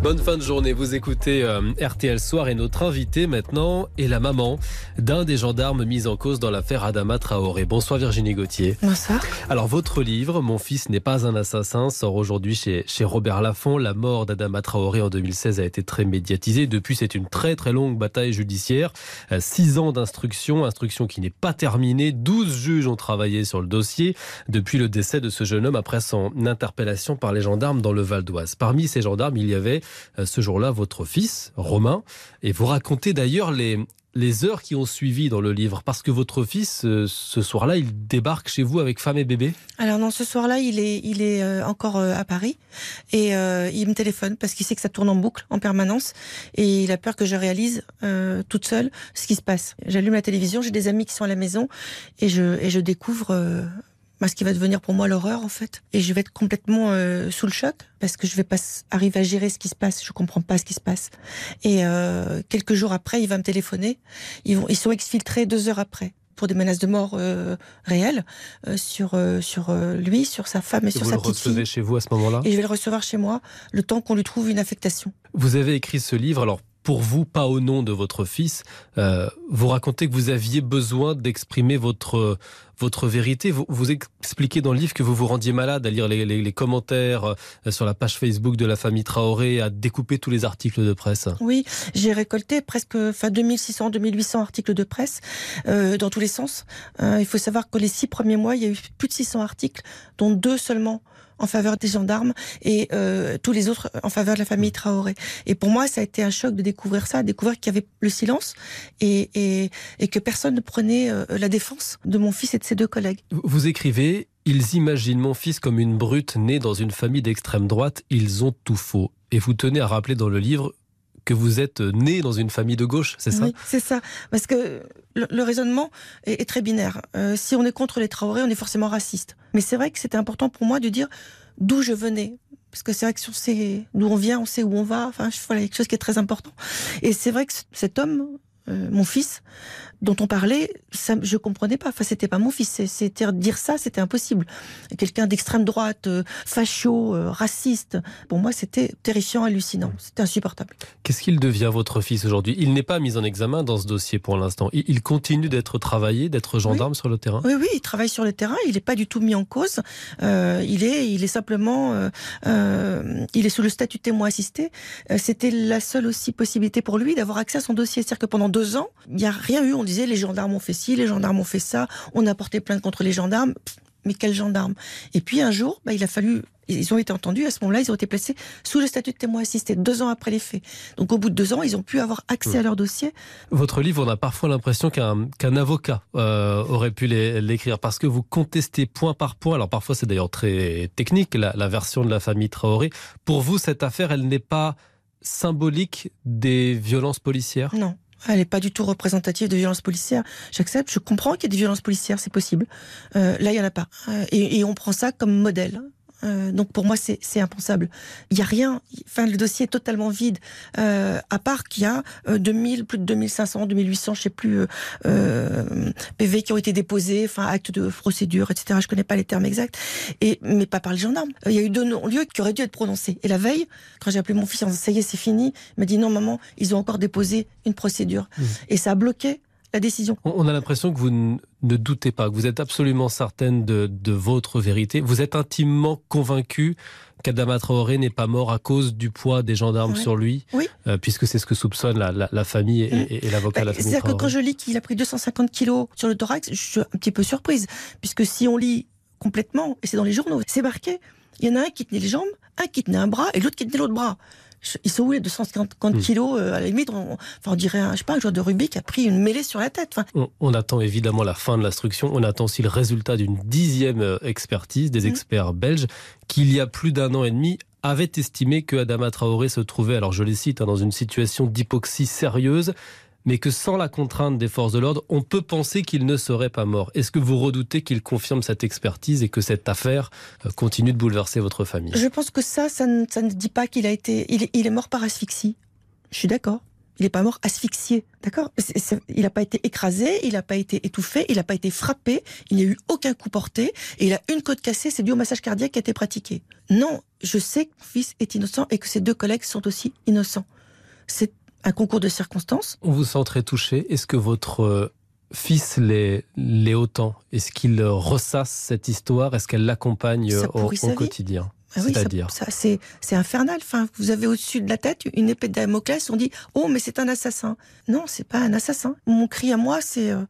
Bonne fin de journée, vous écoutez euh, RTL Soir et notre invité maintenant est la maman d'un des gendarmes mis en cause dans l'affaire Adama Traoré. Bonsoir Virginie Gauthier. Bonsoir. Alors votre livre, Mon fils n'est pas un assassin, sort aujourd'hui chez, chez Robert Laffont. La mort d'Adama Traoré en 2016 a été très médiatisée. Depuis, c'est une très très longue bataille judiciaire. Euh, Six ans d'instruction, instruction qui n'est pas terminée. Douze juges ont travaillé sur le dossier depuis le décès de ce jeune homme après son interpellation par les gendarmes dans le Val d'Oise. Parmi ces gendarmes, il y avait ce jour-là votre fils, Romain, et vous racontez d'ailleurs les, les heures qui ont suivi dans le livre, parce que votre fils, euh, ce soir-là, il débarque chez vous avec femme et bébé. Alors non, ce soir-là, il est, il est euh, encore euh, à Paris. Et euh, il me téléphone parce qu'il sait que ça tourne en boucle en permanence. Et il a peur que je réalise euh, toute seule ce qui se passe. J'allume la télévision, j'ai des amis qui sont à la maison et je, et je découvre euh, ce qui va devenir pour moi l'horreur en fait. Et je vais être complètement euh, sous le choc parce que je vais pas arriver à gérer ce qui se passe. Je comprends pas ce qui se passe. Et euh, quelques jours après, il va me téléphoner. Ils, vont, ils sont exfiltrés deux heures après pour des menaces de mort euh, réelles euh, sur euh, sur euh, lui, sur sa femme et sur Vous sa le petite recevez fille. chez vous à ce moment-là? Et je vais le recevoir chez moi le temps qu'on lui trouve une affectation. Vous avez écrit ce livre, alors pour vous, pas au nom de votre fils, euh, vous racontez que vous aviez besoin d'exprimer votre, votre vérité. Vous, vous expliquez dans le livre que vous vous rendiez malade à lire les, commentaires euh, sur la page Facebook de la famille Traoré, à découper tous les articles de presse. Oui, j'ai récolté presque enfin 2600, 2800 articles de presse euh, dans tous les sens. Il faut savoir que les six premiers mois, il y a eu plus de 600 articles, dont deux seulement en faveur des gendarmes et euh, tous les autres en faveur de la famille Traoré. Et pour moi, ça a été un choc de découvrir ça, découvrir qu'il y avait le silence et, et, et que personne ne prenait euh, la défense de mon fils et de ses deux collègues. Vous écrivez Ils imaginent mon fils comme une brute née dans une famille d'extrême droite. Ils ont tout faux. Et vous tenez à rappeler dans le livre que vous êtes né dans une famille de gauche, c'est ça Oui, c'est ça. Parce que le, raisonnement est, très binaire. Euh, si on est contre les Traoré, on est forcément raciste. Mais c'est vrai que c'était important pour moi de dire d'où je venais. Parce que c'est vrai que si on sait d'où on vient, on sait où on va. Enfin, voilà, quelque chose qui est très important. Et c'est vrai que cet homme, euh, mon fils, dont on parlait, ça, je comprenais pas. Enfin, c'était pas mon fils. C'était dire ça, c'était impossible. Quelqu'un d'extrême droite, euh, facho, euh, raciste. Pour moi, c'était terrifiant, hallucinant. C'était insupportable. Qu'est-ce qu'il devient votre fils aujourd'hui? Il n'est pas mis en examen dans ce dossier pour l'instant. Il, il continue d'être travaillé, d'être gendarme sur le terrain? Oui, oui, il travaille sur le terrain. Il n'est pas du tout mis en cause. Euh, il est, il est simplement, il est sous le statut témoin assisté. C'était la seule aussi possibilité pour lui d'avoir accès à son dossier. C'est-à-dire que pendant deux ans, il n'y a rien eu. On disait les gendarmes ont fait ci, les gendarmes ont fait ça. On a porté plainte contre les gendarmes. Pff, Mais quels gendarmes Et puis un jour, bah, il a fallu. Ils ont été entendus. À ce moment-là, ils ont été placés sous le statut de témoin assisté deux ans après les faits. Donc au bout de deux ans, ils ont pu avoir accès à leur dossier. Votre livre, on a parfois l'impression qu'un avocat euh, aurait pu l'écrire parce que vous contestez point par point. Alors parfois, c'est d'ailleurs très technique, la, la version de la famille Traoré. Pour vous, cette affaire, elle n'est pas symbolique des violences policières? Non. Elle n'est pas du tout représentative de violences policières. J'accepte, je comprends qu'il y ait des violences policières, c'est possible. Euh, là, il n'y en a pas. Et, et on prend ça comme modèle. Euh, donc pour moi, c'est c'est impensable. Il n'y a rien. Enfin, le dossier est totalement vide. Euh, à part qu'il y a euh, 2000, plus de 2500, 2800, je sais plus, euh, euh, PV qui ont été déposés, enfin actes de procédure, etc. Je connais pas les termes exacts. Et mais pas par les gendarmes. Euh, Il y a eu deux non-lieux qui auraient dû être prononcés. Et la veille, quand j'ai appelé mon fils en disant ça y est, c'est fini, il m'a dit non maman, ils ont encore déposé une procédure. Mmh. Et ça a bloqué la décision. On a l'impression que vous ne doutez pas, que vous êtes absolument certaine de, de votre vérité. Vous êtes intimement convaincu qu'Adama Traoré n'est pas mort à cause du poids des gendarmes sur lui, Oui. euh, puisque c'est ce que soupçonne la, la- la famille et, Mm. et- et l'avocat de la famille C'est-à-dire que quand je lis qu'il a pris 250 kilos sur le thorax, je suis un petit peu surprise. Puisque si on lit complètement, et c'est dans les journaux, c'est marqué, il y en a un qui tenait les jambes, un qui tenait un bras et l'autre qui tenait l'autre bras. Ils sont où les 250 Mm. kilos euh, À la limite, on, enfin, on dirait un, je sais pas, un joueur de rugby qui a pris une mêlée sur la tête. Enfin, On, on attend évidemment la fin de l'instruction. On attend aussi le résultat d'une dixième euh, expertise des Mhm. experts belges qui, il y a plus d'un an et demi, avaient estimé que Adama Traoré se trouvait, alors je les cite, hein, dans une situation d'hypoxie sérieuse, mais que sans la contrainte des forces de l'ordre, on peut penser qu'il ne serait pas mort. Est-ce que vous redoutez qu'il confirme cette expertise et que cette affaire euh, continue de bouleverser votre famille? Je pense que ça, ça ne, dit pas qu'il a été. Il il est mort par asphyxie. Je suis d'accord. Il n'est pas mort asphyxié, d'accord? Il n'a pas été écrasé, il n'a pas été étouffé, il n'a pas été frappé, il n'y a eu aucun coup porté, et il a une côte cassée, c'est dû au massage cardiaque qui a été pratiqué. Non, je sais que mon fils est innocent et que ses deux collègues sont aussi innocents. C'est un concours de circonstances. On vous sent très touché. Est-ce que votre euh, fils l'est, autant? Est-ce qu'il ressasse cette histoire? Est-ce qu'elle l'accompagne au, quotidien? Ah C'est-à-dire? ça, c'est, infernal. Enfin, vous avez au-dessus de la tête une épée de Damoclès. On dit oh mais c'est un assassin. Non, c'est pas un assassin. Mon cri à moi c'est euh,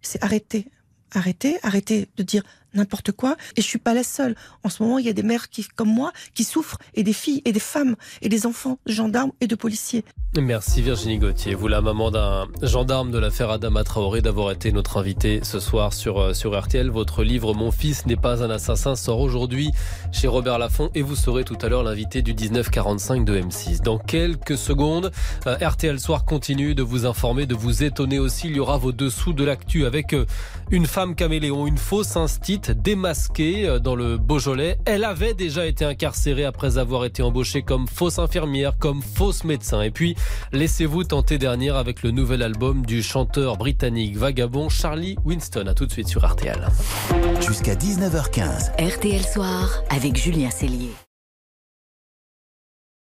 c'est arrêtez, arrêtez, arrêtez de dire n'importe quoi. Et je suis pas la seule. En ce moment, il y a des mères qui, comme moi, qui souffrent, et des filles, et des femmes, et des enfants, gendarmes et de policiers. Merci Virginie Gauthier, vous la maman d'un gendarme de l'affaire Adama Traoré, d'avoir été notre invitée ce soir sur, euh, sur RTL. Votre livre Mon fils n'est pas un assassin sort aujourd'hui chez Robert Laffont et vous serez tout à l'heure l'invité du 1945 de M6. Dans quelques secondes, euh, RTL Soir continue de vous informer, de vous étonner aussi. Il y aura vos dessous de l'actu avec euh, une femme caméléon, une fausse instite démasquée euh, dans le Beaujolais. Elle avait déjà été incarcérée après avoir été embauchée comme fausse infirmière, comme fausse médecin. Et puis, laissez-vous tenter dernière avec le nouvel album du chanteur britannique vagabond Charlie Winston. A tout de suite sur RTL. Jusqu'à 19h15. RTL Soir avec Julien Cellier.